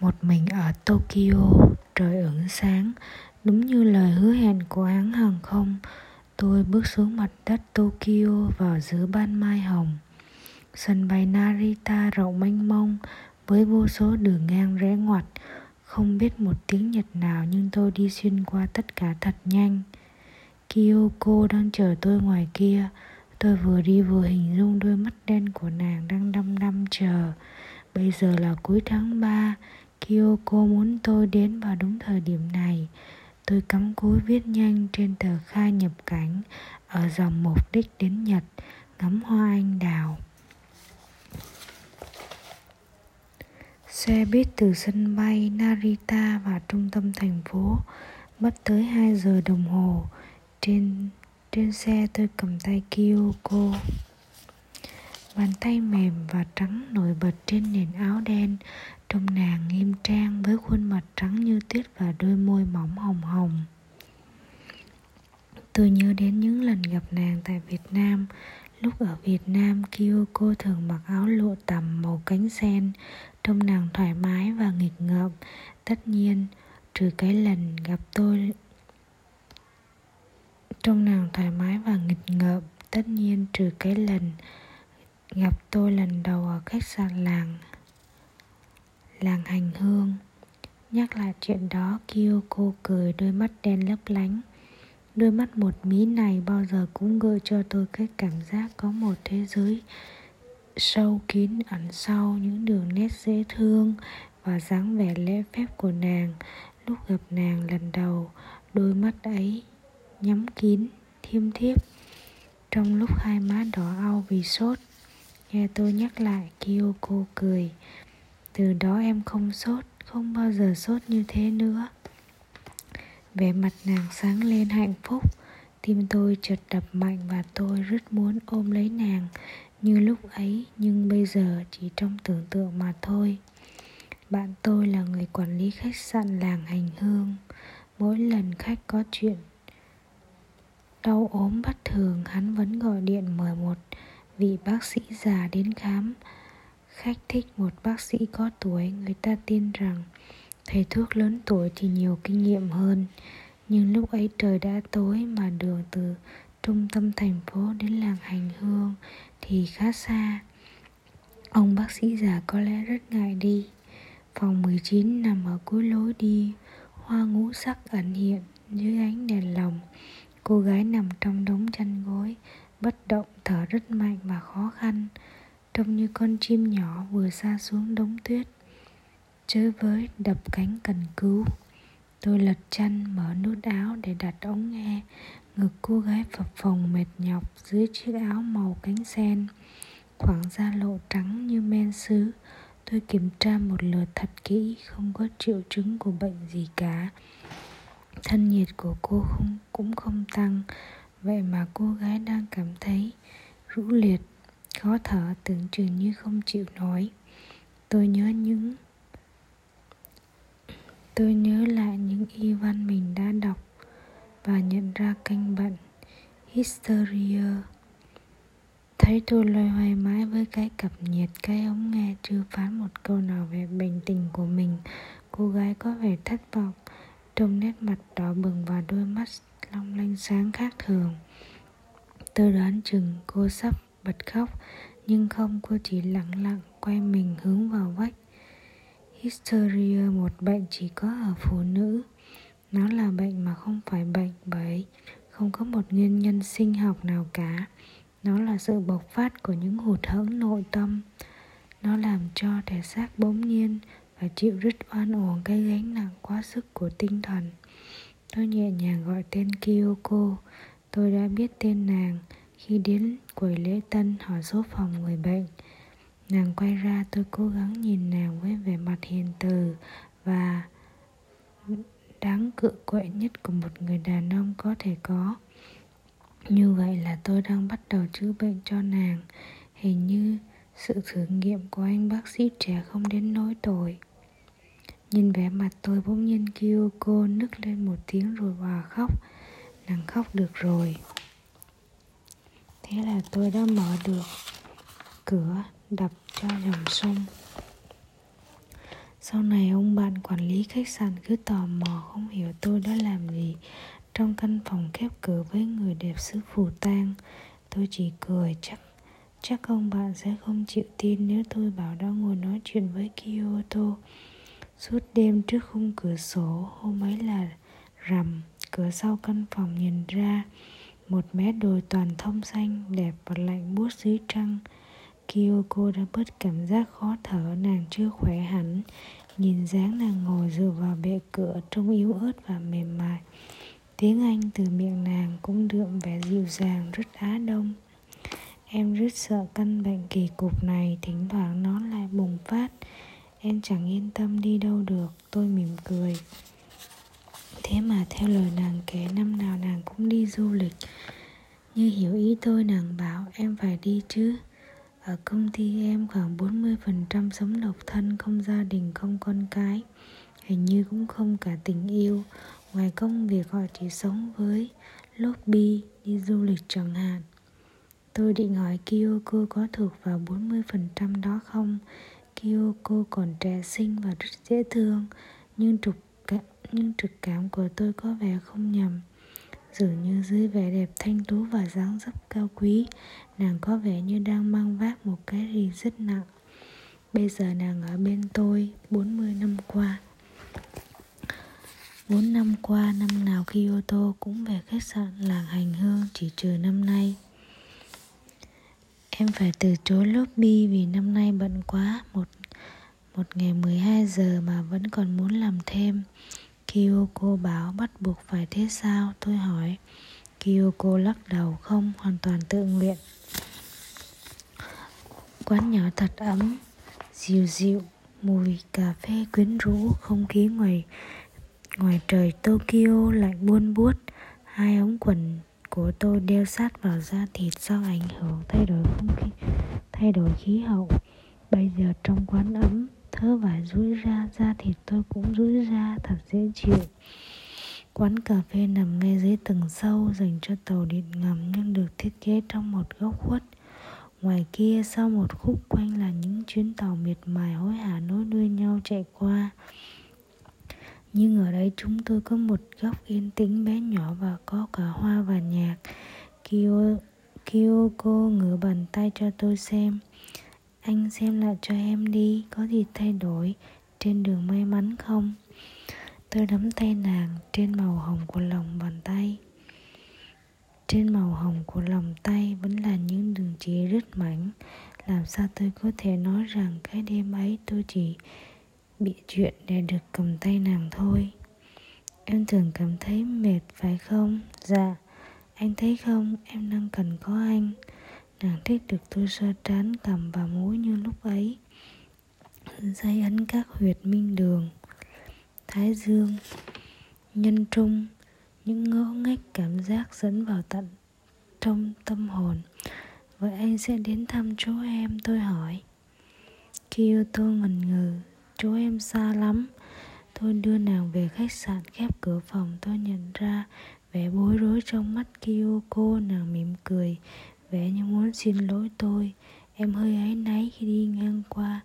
một mình ở Tokyo, trời ửng sáng, đúng như lời hứa hẹn của hãng hàng không. Tôi bước xuống mặt đất Tokyo vào giữa ban mai hồng. Sân bay Narita rộng mênh mông với vô số đường ngang rẽ ngoặt, không biết một tiếng Nhật nào nhưng tôi đi xuyên qua tất cả thật nhanh. Kyoko đang chờ tôi ngoài kia. Tôi vừa đi vừa hình dung đôi mắt đen của nàng đang đăm đăm chờ. Bây giờ là cuối tháng 3, Kyoko muốn tôi đến vào đúng thời điểm này. Tôi cắm cúi viết nhanh trên tờ khai nhập cảnh ở dòng mục đích đến Nhật, ngắm hoa anh đào. Xe buýt từ sân bay Narita vào trung tâm thành phố mất tới 2 giờ đồng hồ. Trên trên xe tôi cầm tay Kyoko. Bàn tay mềm và trắng nổi bật trên nền áo đen. Trông nàng nghiêm trang với khuôn mặt trắng như tuyết và đôi môi mỏng hồng hồng. Tôi nhớ đến những lần gặp nàng tại Việt Nam. Lúc ở Việt Nam, Kyoko thường mặc áo lụa tằm màu cánh sen. Trông nàng thoải mái và nghịch ngợm. Tất nhiên, trừ cái lần gặp tôi Trông nàng thoải mái và nghịch ngợm. Tất nhiên trừ cái lần gặp tôi lần đầu ở khách sạn làng làng hành hương. Nhắc lại chuyện đó kyoko cười đôi mắt đen lấp lánh. Đôi mắt một mí này bao giờ cũng gợi cho tôi cái cảm giác có một thế giới sâu kín ẩn sau những đường nét dễ thương và dáng vẻ lễ phép của nàng. Lúc gặp nàng lần đầu, đôi mắt ấy nhắm kín, thiêm thiếp. Trong lúc hai má đỏ au vì sốt nghe tôi nhắc lại, kyoko cười. Từ đó em không sốt, không bao giờ sốt như thế nữa. Vẻ mặt nàng sáng lên hạnh phúc. Tim tôi chợt đập mạnh và tôi rất muốn ôm lấy nàng. Như lúc ấy, nhưng bây giờ chỉ trong tưởng tượng mà thôi. Bạn tôi là người quản lý khách sạn làng hành hương. Mỗi lần khách có chuyện đau ốm bất thường, hắn vẫn gọi điện mời một vị bác sĩ già đến khám. Khách thích một bác sĩ có tuổi, người ta tin rằng thầy thuốc lớn tuổi thì nhiều kinh nghiệm hơn. Nhưng lúc ấy trời đã tối mà đường từ trung tâm thành phố đến làng hành hương thì khá xa. Ông bác sĩ già có lẽ rất ngại đi. Phòng 19 nằm ở cuối lối đi, hoa ngũ sắc ẩn hiện dưới ánh đèn lồng. Cô gái nằm trong đống chăn gối bất động, thở rất mạnh và khó khăn, trông như con chim nhỏ vừa xa xuống đống tuyết. Chới với đập cánh cần cứu, tôi lật chăn mở nút áo để đặt ống nghe. Ngực cô gái phập phồng mệt nhọc dưới chiếc áo màu cánh sen, khoảng da lộ trắng như men sứ. Tôi kiểm tra một lượt thật kỹ, không có triệu chứng của bệnh gì cả. Thân nhiệt của cô không, cũng không tăng vậy mà cô gái đang cảm thấy rũ liệt, khó thở, tưởng chừng như không chịu nổi. Tôi nhớ những, tôi nhớ lại những y văn mình đã đọc và nhận ra canh bệnh hysteria. Thấy tôi loay hoay mãi với cái cặp nhiệt cái ống nghe chưa phán một câu nào về bệnh tình của mình, cô gái có vẻ thất vọng trong nét mặt đỏ bừng và đôi mắt long lanh sáng khác thường. Tôi đoán chừng cô sắp bật khóc, nhưng không, cô chỉ lặng lặng quay mình hướng vào vách. Hysteria, một bệnh chỉ có ở phụ nữ. Nó là bệnh mà không phải bệnh bởi không có một nguyên nhân sinh học nào cả. Nó là sự bộc phát của những hụt hẫng nội tâm. Nó làm cho thể xác bỗng nhiên và chịu rất oan uổng cái gánh nặng quá sức của tinh thần tôi nhẹ nhàng gọi tên kyoko. Tôi đã biết tên nàng. Khi đến quầy lễ tân hỏi số phòng người bệnh. Nàng quay ra, tôi cố gắng nhìn nàng với vẻ mặt hiền từ và đáng cự quậy nhất của một người đàn ông có thể có. Như vậy là tôi đang bắt đầu chữa bệnh cho nàng. Hình như sự thử nghiệm của anh bác sĩ trẻ không đến nỗi tội nhìn vẻ mặt tôi bỗng nhiên Kyoko nức lên một tiếng rồi hòa khóc. Nàng khóc được rồi. Thế là tôi đã mở được cửa, đập cho dòng sông. Sau này ông bạn quản lý khách sạn cứ tò mò không hiểu tôi đã làm gì. Trong căn phòng khép cửa với người đẹp xứ phù tang, Tôi chỉ cười chắc Chắc ông bạn sẽ không chịu tin nếu tôi bảo đã ngồi nói chuyện với Kyoto. Suốt đêm trước khung cửa sổ, hôm ấy là rằm, Cửa sau căn phòng nhìn ra Một mé đồi toàn thông xanh, đẹp và lạnh buốt dưới trăng. Kyoko đã bớt cảm giác khó thở, nàng chưa khỏe hẳn. Nhìn dáng nàng ngồi dựa vào bệ cửa trông yếu ớt và mềm mại. Tiếng Anh từ miệng nàng cũng đượm vẻ dịu dàng, rất Á Đông. Em rất sợ căn bệnh kỳ cục này, Thỉnh thoảng nó lại bùng phát. Em chẳng yên tâm đi đâu được Tôi mỉm cười. Thế mà theo lời nàng kể Năm nào nàng cũng đi du lịch. Như hiểu ý tôi nàng bảo Em phải đi chứ. Ở công ty em khoảng 40% sống độc thân, không gia đình, không con cái. Hình như cũng không cả tình yêu. Ngoài công việc họ chỉ sống với lobby, đi du lịch chẳng hạn. Tôi định hỏi Kyoko có thuộc vào 40% đó không? Kyoko còn trẻ xinh và rất dễ thương Nhưng trục nhưng trực cảm của tôi có vẻ không nhầm. Dường như dưới vẻ đẹp thanh tú và dáng dấp cao quý Nàng có vẻ như đang mang vác một cái gì rất nặng. Bây giờ nàng ở bên tôi 40 năm qua. 4 năm qua, năm nào Kyoto cũng về khách sạn làng hành hương chỉ trừ năm nay. Em phải từ chối lobby vì năm nay bận quá. Một, một ngày 12 giờ mà vẫn còn muốn làm thêm. Kyoko bảo bắt buộc phải thế sao? Tôi hỏi. Kyoko lắc đầu không hoàn toàn tự nguyện. Quán nhỏ thật ấm Dịu dịu Mùi cà phê quyến rũ Không khí ngoài Ngoài trời Tokyo lạnh buôn buốt. Hai ống quần của tôi đeo sát vào da thịt do ảnh hưởng thay đổi không khí, thay đổi khí hậu. Bây giờ trong quán ấm, thớ vải rúi ra, da thịt tôi cũng rúi ra, thật dễ chịu. Quán cà phê nằm ngay dưới tầng sâu dành cho tàu điện ngầm nhưng được thiết kế trong một góc khuất. Ngoài kia, sau một khúc quanh là những chuyến tàu miệt mài hối hả nối đuôi nhau chạy qua nhưng ở đây chúng tôi có một góc yên tĩnh bé nhỏ và có cả hoa và nhạc. Kyo, Kyoko ngửa bàn tay cho tôi xem. Anh xem lại cho em đi có gì thay đổi? Trên đường may mắn không? Tôi nắm tay nàng trên màu hồng của lòng bàn tay. Trên màu hồng của lòng tay vẫn là những đường chỉ rất mảnh. Làm sao tôi có thể nói rằng cái đêm ấy tôi chỉ bị chuyện để được cầm tay nàng thôi. Em thường cảm thấy mệt, phải không? Dạ. Anh thấy không? Em đang cần có anh. Nàng thích được tôi sơ trán cầm và mũi như lúc ấy. Dây ấn các huyệt minh đường. Thái dương, nhân trung, những ngõ ngách cảm giác dẫn vào tận trong tâm hồn. Vậy anh sẽ đến thăm chú em, tôi hỏi. Kyoto ngần ngừ Chỗ em xa lắm. Tôi đưa nàng về khách sạn khép cửa phòng, Tôi nhận ra vẻ bối rối trong mắt Kyoko. Nàng mỉm cười, Vẻ như muốn xin lỗi tôi. Em hơi áy náy khi đi ngang qua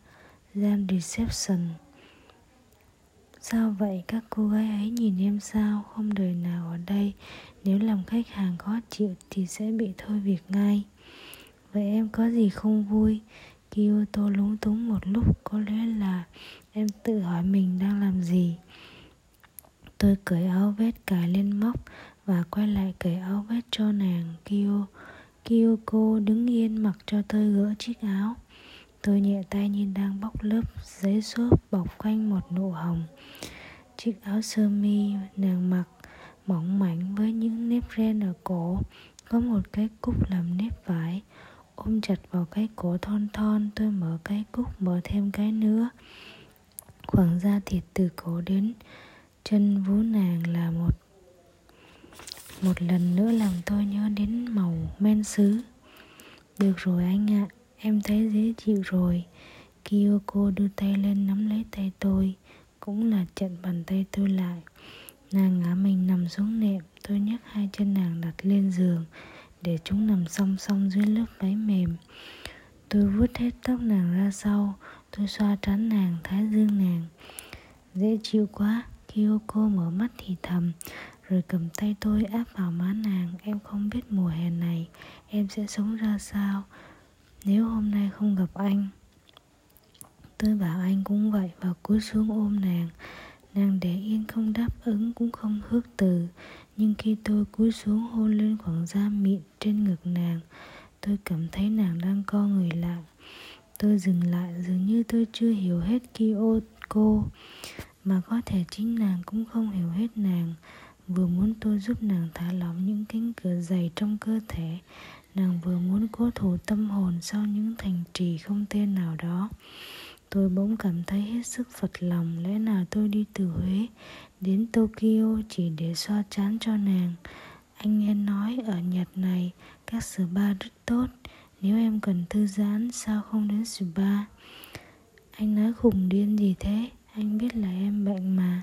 gian reception. Sao vậy? Các cô gái ấy nhìn em sao? Không đời nào ở đây. Nếu làm khách hàng khó chịu Thì sẽ bị thôi việc ngay. Vậy em có gì không vui? Kyoto lúng túng một lúc. Có lẽ là Em tự hỏi mình đang làm gì. Tôi cởi áo vest cài lên móc Và quay lại cởi áo vest cho nàng Kyo. Kyoko đứng yên mặc cho tôi gỡ chiếc áo. Tôi nhẹ tay nhìn đang bóc lớp giấy xốp bọc quanh một nụ hồng. Chiếc áo sơ mi nàng mặc mỏng mảnh với những nếp ren ở cổ. Có một cái cúc làm nếp vải, Ôm chặt vào cái cổ thon thon. Tôi mở cái cúc, mở thêm cái nữa khoảng da thịt từ cổ đến chân vú nàng là một một lần nữa làm tôi nhớ đến màu men sứ. Được rồi anh ạ à, em thấy dễ chịu rồi. Kyoko đưa tay lên nắm lấy tay tôi cũng là chặn bàn tay tôi lại. Nàng ngã mình nằm xuống nệm tôi nhấc hai chân nàng đặt lên giường để chúng nằm song song dưới lớp váy mềm. Tôi vuốt hết tóc nàng ra sau Tôi xoa trán nàng, thái dương nàng. Dễ chịu quá Kyoko mở mắt thì thầm Rồi cầm tay tôi áp vào má nàng. Em không biết mùa hè này Em sẽ sống ra sao. Nếu hôm nay không gặp anh Tôi bảo anh cũng vậy Và cúi xuống ôm nàng. Nàng để yên không đáp ứng cũng không hước từ. Nhưng khi tôi cúi xuống hôn lên khoảng da mịn trên ngực nàng Tôi cảm thấy nàng đang co người lại. Tôi dừng lại, dường như tôi chưa hiểu hết Kyoko Mà có thể chính nàng cũng không hiểu hết nàng. Vừa muốn tôi giúp nàng thả lỏng những cánh cửa dày trong cơ thể, Nàng vừa muốn cố thủ tâm hồn sau những thành trì không tên nào đó. Tôi bỗng cảm thấy hết sức phật lòng, Lẽ nào tôi đi từ Huế, đến Tokyo chỉ để xoa chán cho nàng? Anh nghe nói ở Nhật này, các spa rất tốt. Nếu em cần thư giãn sao không đến spa? Anh nói khùng điên gì thế? Anh biết là em bệnh mà.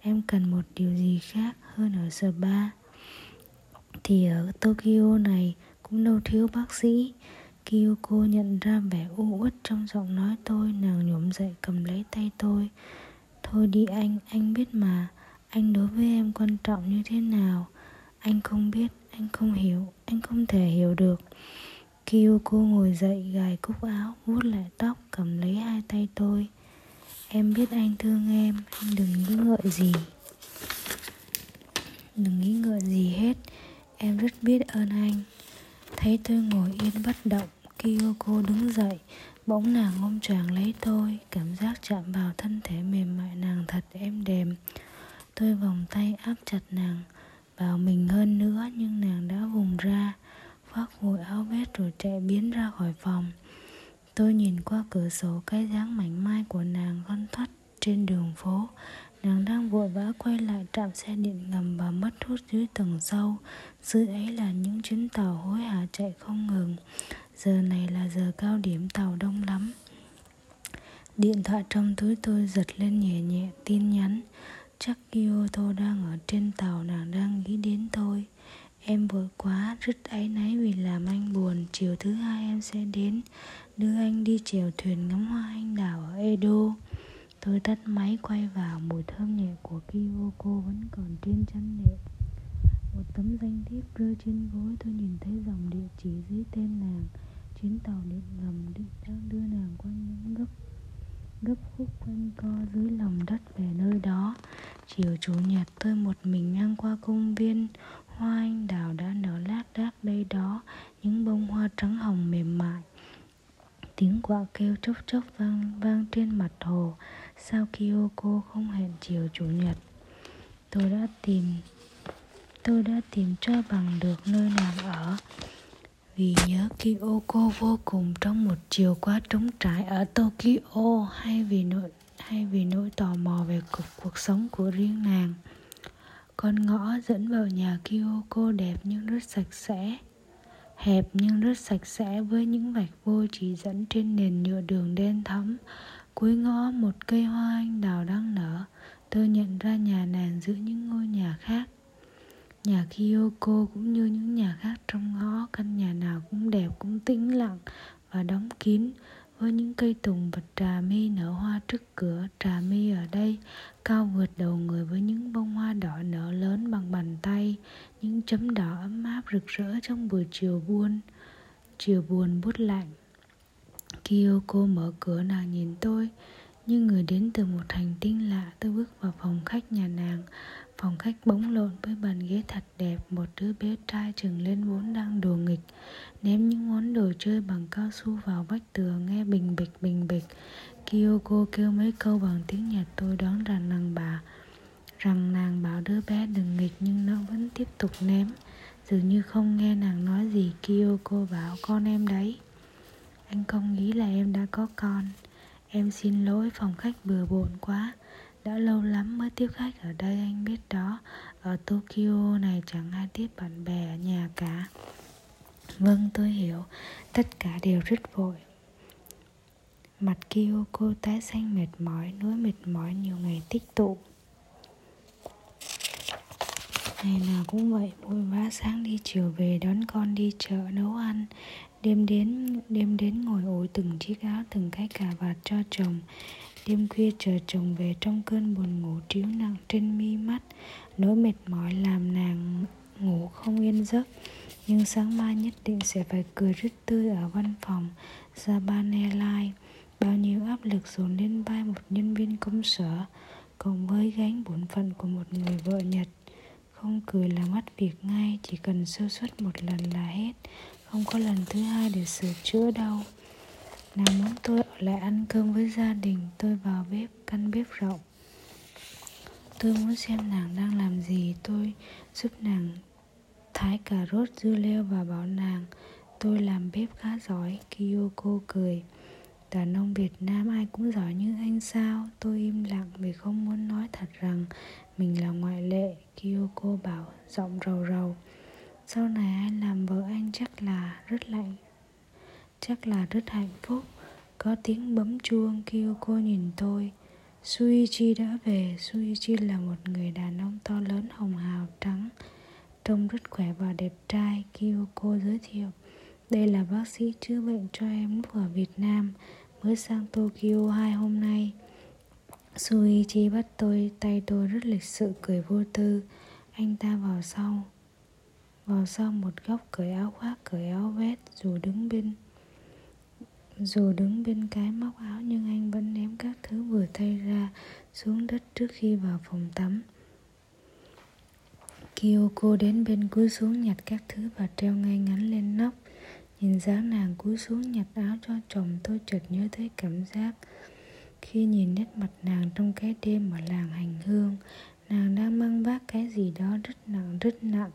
Em cần một điều gì khác hơn ở spa? Thì ở Tokyo này cũng đâu thiếu bác sĩ. Kyoko nhận ra vẻ u uất trong giọng nói tôi. Nàng nhổm dậy cầm lấy tay tôi. Thôi đi anh, anh biết mà. Anh đối với em quan trọng như thế nào? Anh không biết, anh không hiểu Anh không thể hiểu được. Kyoko ngồi dậy gài cúc áo, vuốt lại tóc, cầm lấy hai tay tôi. Em biết anh thương em, Anh đừng nghĩ ngợi gì. Đừng nghĩ ngợi gì hết, Em rất biết ơn anh. Thấy tôi ngồi yên bất động Kyoko đứng dậy, Bỗng nàng ôm choàng lấy tôi. Cảm giác chạm vào thân thể mềm mại nàng thật êm đềm. Tôi vòng tay áp chặt nàng Vào mình hơn nữa, Nhưng nàng đã vùng ra. Khoác vội áo vest rồi chạy biến ra khỏi phòng. Tôi nhìn qua cửa sổ cái dáng mảnh mai của nàng con thoát trên đường phố. Nàng đang vội vã quay lại trạm xe điện ngầm và mất hút dưới tầng sâu. Dưới ấy là những chuyến tàu hối hả chạy không ngừng. Giờ này là giờ cao điểm tàu đông lắm. Điện thoại trong túi tôi giật lên nhẹ nhẹ, tin nhắn. Chắc Kyoto đang ở trên tàu, nàng đang nghĩ đến tôi. Em vội quá, rất áy náy vì làm anh buồn. Chiều thứ hai em sẽ đến Đưa anh đi chèo thuyền ngắm hoa anh đào ở Edo. Tôi tắt máy quay vào Mùi thơm nhẹ của Kyoko vẫn còn trên chăn nệm. Một tấm danh thiếp rơi trên gối Tôi nhìn thấy dòng địa chỉ dưới tên nàng. Chuyến tàu điện ngầm định đang đưa nàng qua những gấp gấp khúc quanh co dưới lòng đất về nơi đó. Chiều chủ nhật tôi một mình ngang qua công viên hoa anh đào đã nở lác đác đây đó, những bông hoa trắng hồng mềm mại. Tiếng quạ kêu chốc chốc vang vang trên mặt hồ. Sao Kyoko không hẹn chiều chủ nhật? Tôi đã tìm, tôi đã tìm cho bằng được nơi nàng ở. Vì nhớ Kyoko vô cùng trong một chiều quá trống trải ở Tokyo, hay vì nỗi, hay vì nỗi tò mò về cuộc cuộc sống của riêng nàng. Con ngõ dẫn vào nhà Kyoko đẹp nhưng rất sạch sẽ. Hẹp nhưng rất sạch sẽ với những vạch vô chỉ dẫn trên nền nhựa đường đen thẫm Cuối ngõ, một cây hoa anh đào đang nở. Tôi nhận ra nhà nàng giữa những ngôi nhà khác. Nhà Kyoko cũng như những nhà khác trong ngõ, Căn nhà nào cũng đẹp, cũng tĩnh lặng và đóng kín với những cây tùng và trà mi nở hoa trước cửa, Trà mi ở đây, cao vượt đầu người với những bông hoa đỏ nở lớn bằng bàn tay, Những chấm đỏ ấm áp rực rỡ trong buổi chiều buồn Chiều buồn bút lạnh. Kyoko mở cửa, nàng nhìn tôi Như người đến từ một hành tinh lạ. Tôi bước vào phòng khách nhà nàng Phòng khách bỗng lộn với bàn ghế thật đẹp, Một đứa bé trai chừng lên bốn đang đùa nghịch, Ném những món đồ chơi bằng cao su vào vách tường, Nghe bình bịch bình bịch. Kyoko kêu mấy câu bằng tiếng Nhật, tôi đoán rằng nàng bà, Rằng nàng bảo đứa bé đừng nghịch, nhưng nó vẫn tiếp tục ném. Dường như không nghe nàng nói gì, Kyoko bảo, con em đấy, Anh không nghĩ là em đã có con. Em xin lỗi, phòng khách bừa bộn quá đã lâu lắm mới tiếp khách ở đây, anh biết đó. Ở Tokyo này chẳng ai tiếp bạn bè ở nhà cả. Vâng tôi hiểu. Tất cả đều rất vội. Mặt Kyoko tái xanh mệt mỏi, Nỗi mệt mỏi nhiều ngày tích tụ. Ngày nào cũng vậy Vội vã sáng đi chiều về Đón con đi chợ nấu ăn. Đêm đến đêm đến ngồi ủi từng chiếc áo, Từng cái cà vạt cho chồng. Đêm khuya chờ chồng về trong cơn buồn ngủ tríu nặng trên mi mắt, Nỗi mệt mỏi làm nàng ngủ không yên giấc. Nhưng sáng mai nhất định sẽ phải cười rất tươi ở văn phòng Japan Airlines Bao nhiêu áp lực dồn lên vai một nhân viên công sở, Cộng với gánh bổn phận của một người vợ Nhật. Không cười là mất việc ngay, Chỉ cần sơ suất một lần là hết. Không có lần thứ hai để sửa chữa đâu. Nàng muốn tôi ở lại ăn cơm với gia đình Tôi vào bếp, căn bếp rộng. Tôi muốn xem nàng đang làm gì Tôi giúp nàng thái cà rốt dưa leo và bảo nàng Tôi làm bếp khá giỏi. Kiyoko cười. Đàn ông Việt Nam ai cũng giỏi như anh sao? Tôi im lặng vì không muốn nói thật rằng Mình là ngoại lệ. Kiyoko bảo giọng rầu rầu. Sau này anh làm vợ anh chắc là rất lạnh. Chắc là rất hạnh phúc. Có tiếng bấm chuông Kyoko nhìn tôi. Suichi đã về. Suichi là một người đàn ông to lớn, hồng hào, trắng. Trông rất khỏe và đẹp trai Kyoko giới thiệu. Đây là bác sĩ chữa bệnh cho em lúc ở Việt Nam, Mới sang Tokyo hai hôm nay. Suichi bắt tôi, tay tôi rất lịch sự, cười vô tư. Anh ta vào sau Vào sau một góc cởi áo khoác, cởi áo vest, Dù đứng bên dù đứng bên cái móc áo nhưng anh vẫn ném các thứ vừa thay ra xuống đất trước khi vào phòng tắm. Kyoko đến bên cúi xuống nhặt các thứ và treo ngay ngắn lên nóc. Nhìn dáng nàng cúi xuống nhặt áo cho chồng, tôi chợt nhớ tới cảm giác khi nhìn nét mặt nàng trong cái đêm ở làng hành hương nàng đang mang vác cái gì đó rất nặng rất nặng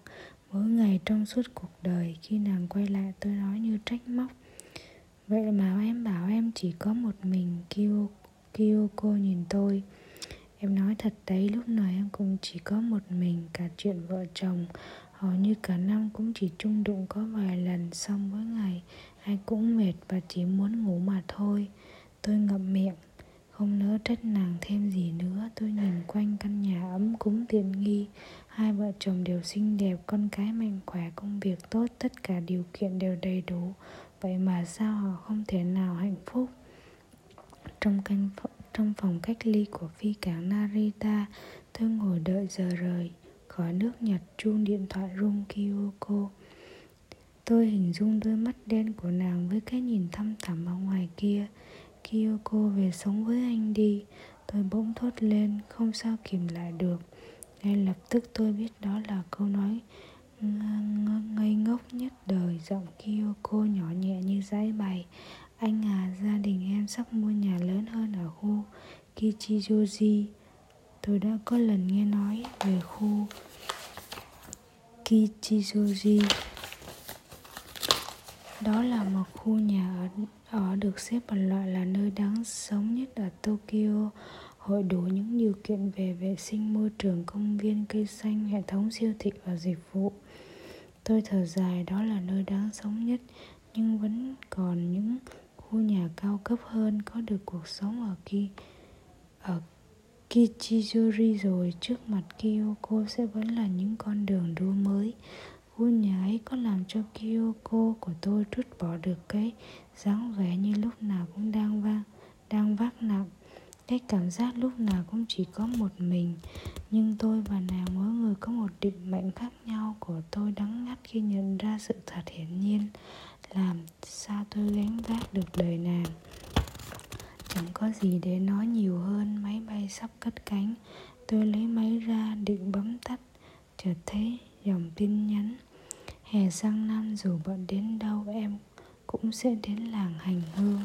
mỗi ngày trong suốt cuộc đời, khi nàng quay lại, tôi nói như trách móc Vậy mà em bảo em chỉ có một mình Kyo, Kyoko nhìn tôi. Em nói thật đấy lúc nào em cũng chỉ có một mình Cả chuyện vợ chồng. Hầu như cả năm cũng chỉ chung đụng có vài lần Xong mỗi ngày ai cũng mệt và chỉ muốn ngủ mà thôi. Tôi ngậm miệng Không nỡ trách nàng thêm gì nữa. Tôi nhìn quanh căn nhà ấm cúng tiện nghi. Hai vợ chồng đều xinh đẹp Con cái mạnh khỏe công việc tốt Tất cả điều kiện đều đầy đủ vậy mà sao họ không thể nào hạnh phúc? Trong canh trong phòng cách ly của phi cảng Narita, tôi ngồi đợi giờ rời, khỏi nước Nhật chuông điện thoại rung Kyoko. Tôi hình dung đôi mắt đen của nàng với cái nhìn thăm thẳm ở ngoài kia. Kyoko về sống với anh đi. Tôi bỗng thốt lên, không sao kìm lại được. Ngay lập tức tôi biết đó là câu nói ngây ngốc nhất đời giọng Kyoko nhỏ nhẹ như giấy bày. Anh à gia đình em sắp mua nhà lớn hơn ở khu Kichijoji. Tôi đã có lần nghe nói về khu Kichijoji. Đó là một khu nhà ở, ở được xếp vào loại là nơi đáng sống nhất ở Tokyo hội đủ những điều kiện về vệ sinh môi trường, công viên, cây xanh, hệ thống siêu thị và dịch vụ. Tôi thở dài, đó là nơi đáng sống nhất, nhưng vẫn còn những khu nhà cao cấp hơn có được cuộc sống ở kia ở Kichijori rồi. Trước mặt Kyoko sẽ vẫn là những con đường đua mới. Khu nhà ấy có làm cho Kyoko của tôi trút bỏ được cái dáng vẻ như lúc nào cũng đang vang, đang vác nặng cái cảm giác lúc nào cũng chỉ có một mình. Nhưng tôi và nàng mỗi người có một định mệnh khác nhau Của tôi đắng ngắt khi nhận ra sự thật hiển nhiên, Làm sao tôi gánh vác được đời nàng. Chẳng có gì để nói nhiều hơn, Máy bay sắp cất cánh. Tôi lấy máy ra, định bấm tắt. Chợt thấy dòng tin nhắn, Hè sang năm dù bận đến đâu, em cũng sẽ đến làng hành hương.